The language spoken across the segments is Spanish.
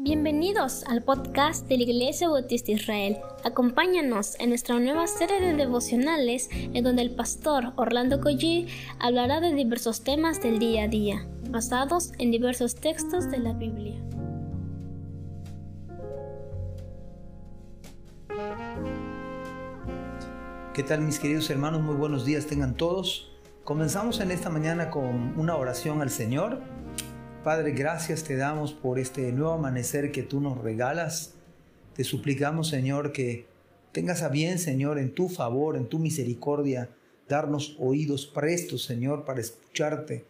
Bienvenidos al podcast de la Iglesia Bautista Israel. Acompáñanos en nuestra nueva serie de devocionales en donde el pastor Orlando Collie hablará de diversos temas del día a día, basados en diversos textos de la Biblia. ¿Qué tal mis queridos hermanos? Muy buenos días tengan todos. Comenzamos en esta mañana con una oración al Señor Padre, gracias te damos por este nuevo amanecer que tú nos regalas. Te suplicamos, Señor, que tengas a bien, Señor, en tu favor, en tu misericordia, darnos oídos prestos, Señor, para escucharte.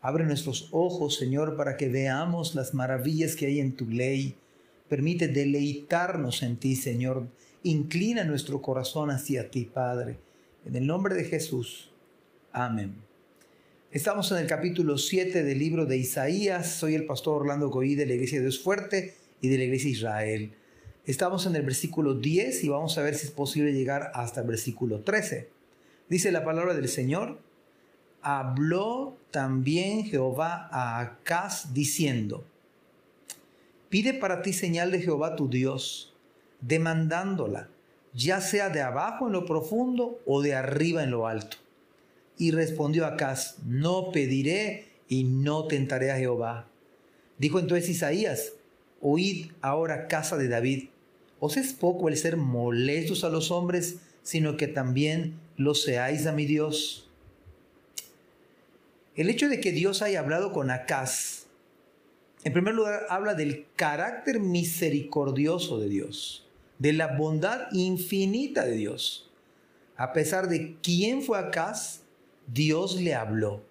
Abre nuestros ojos, Señor, para que veamos las maravillas que hay en tu ley. Permite deleitarnos en ti, Señor. Inclina nuestro corazón hacia ti, Padre. En el nombre de Jesús. Amén. Estamos en el capítulo 7 del libro de Isaías. Soy el pastor Orlando Coí de la Iglesia de Dios Fuerte y de la Iglesia de Israel. Estamos en el versículo 10 y vamos a ver si es posible llegar hasta el versículo 13. Dice la palabra del Señor, habló también Jehová a Acaz diciendo, pide para ti señal de Jehová tu Dios, demandándola, ya sea de abajo en lo profundo o de arriba en lo alto. Y respondió Acaz, no pediré y no tentaré a Jehová. Dijo entonces Isaías, oíd ahora casa de David, os es poco el ser molestos a los hombres, sino que también lo seáis a mi Dios. El hecho de que Dios haya hablado con Acaz, en primer lugar, habla del carácter misericordioso de Dios, de la bondad infinita de Dios. A pesar de quién fue Acaz, Dios le habló.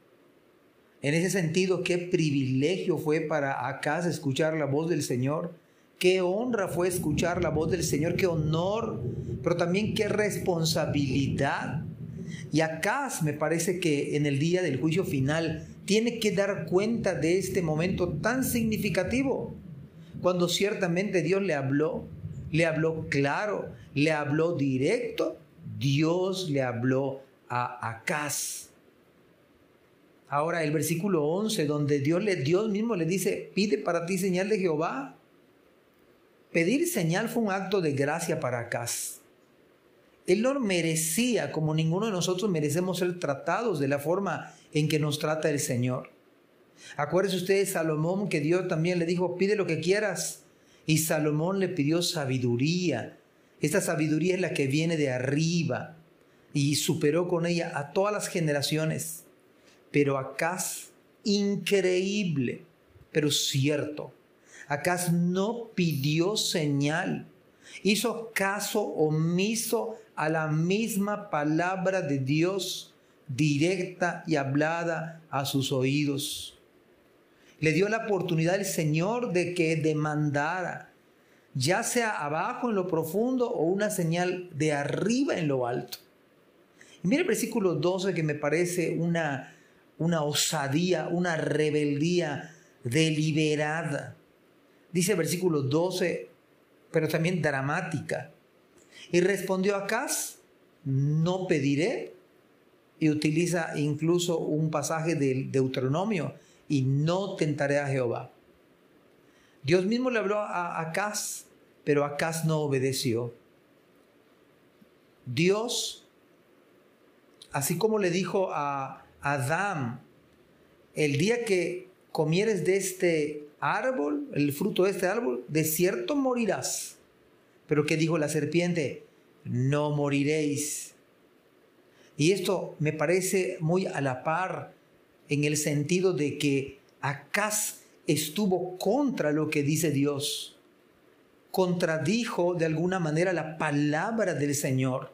En ese sentido, qué privilegio fue para Acaz escuchar la voz del Señor. Qué honra fue escuchar la voz del Señor, qué honor, pero también qué responsabilidad. Y Acaz me parece que en el día del juicio final tiene que dar cuenta de este momento tan significativo, cuando ciertamente Dios le habló, le habló claro, le habló directo, Dios le habló a Acaz. Ahora el versículo 11, donde Dios, le, Dios mismo le dice, pide para ti señal de Jehová. Pedir señal fue un acto de gracia para Acaz. Él no merecía, como ninguno de nosotros merecemos ser tratados de la forma en que nos trata el Señor. Acuérdense ustedes Salomón que Dios también le dijo, pide lo que quieras. Y Salomón le pidió sabiduría. Esta sabiduría es la que viene de arriba y superó con ella a todas las generaciones. Pero Acaz, increíble, pero cierto, Acaz no pidió señal, hizo caso omiso a la misma palabra de Dios directa y hablada a sus oídos. Le dio la oportunidad al Señor de que demandara, ya sea abajo en lo profundo o una señal de arriba en lo alto. Mira el versículo 12 que me parece una, una osadía, una rebeldía deliberada. Dice el versículo 12, pero también dramática. Y respondió Acaz, no pediré. Y utiliza incluso un pasaje del Deuteronomio, y no tentaré a Jehová. Dios mismo le habló a Acaz, pero Acaz no obedeció. Dios así como le dijo a Adán, el día que comieres de este árbol, el fruto de este árbol, de cierto morirás. Pero ¿qué dijo la serpiente? No moriréis. Y esto me parece muy a la par en el sentido de que Acaz estuvo contra lo que dice Dios. Contradijo de alguna manera la palabra del Señor.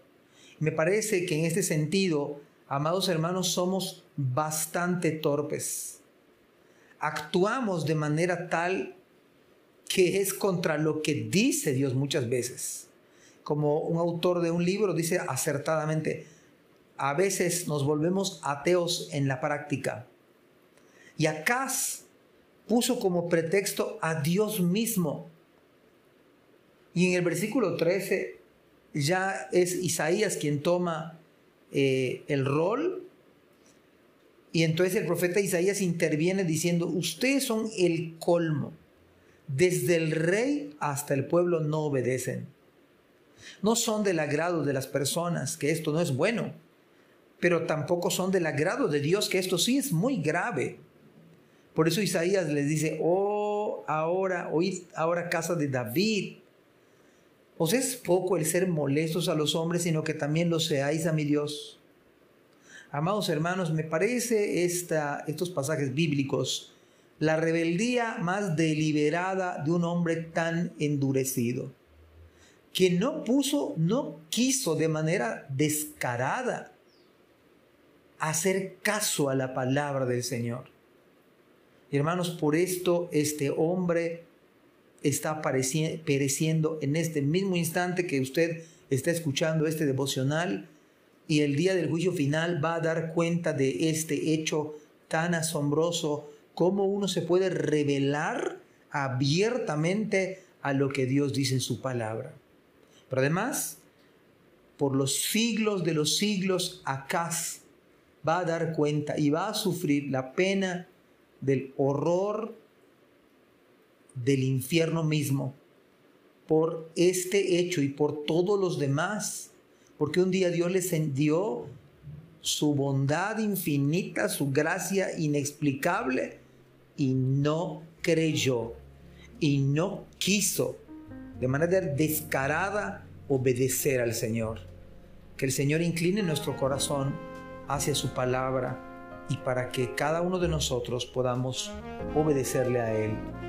Me parece que en este sentido, amados hermanos, somos bastante torpes. Actuamos de manera tal que es contra lo que dice Dios muchas veces. Como un autor de un libro dice acertadamente, a veces nos volvemos ateos en la práctica. Y Acaz puso como pretexto a Dios mismo. Y en el versículo 13 ya es Isaías quien toma eh, el rol. Y entonces el profeta Isaías interviene diciendo, ustedes son el colmo. desde el rey hasta el pueblo no obedecen. No son del agrado de las personas, que esto no es bueno, pero tampoco son del agrado de Dios, que esto sí es muy grave. Por eso Isaías les dice, oh, ahora, oíd ahora casa de David. Os es poco el ser molestos a los hombres, sino que también lo seáis a mi Dios. Amados hermanos, me parece esta, estos pasajes bíblicos la rebeldía más deliberada de un hombre tan endurecido, que no puso, no quiso de manera descarada hacer caso a la palabra del Señor. hermanos, por esto este hombre está pereciendo en este mismo instante que usted está escuchando este devocional y el día del juicio final va a dar cuenta de este hecho tan asombroso cómo uno se puede revelar abiertamente a lo que Dios dice en su palabra. Pero además, por los siglos de los siglos, Acaz va a dar cuenta y va a sufrir la pena del horror del infierno mismo por este hecho y por todos los demás, porque un día Dios les dio su bondad infinita, su gracia inexplicable, y no creyó y no quiso de manera descarada obedecer al Señor. Que el Señor incline nuestro corazón hacia su palabra y para que cada uno de nosotros podamos obedecerle a Él.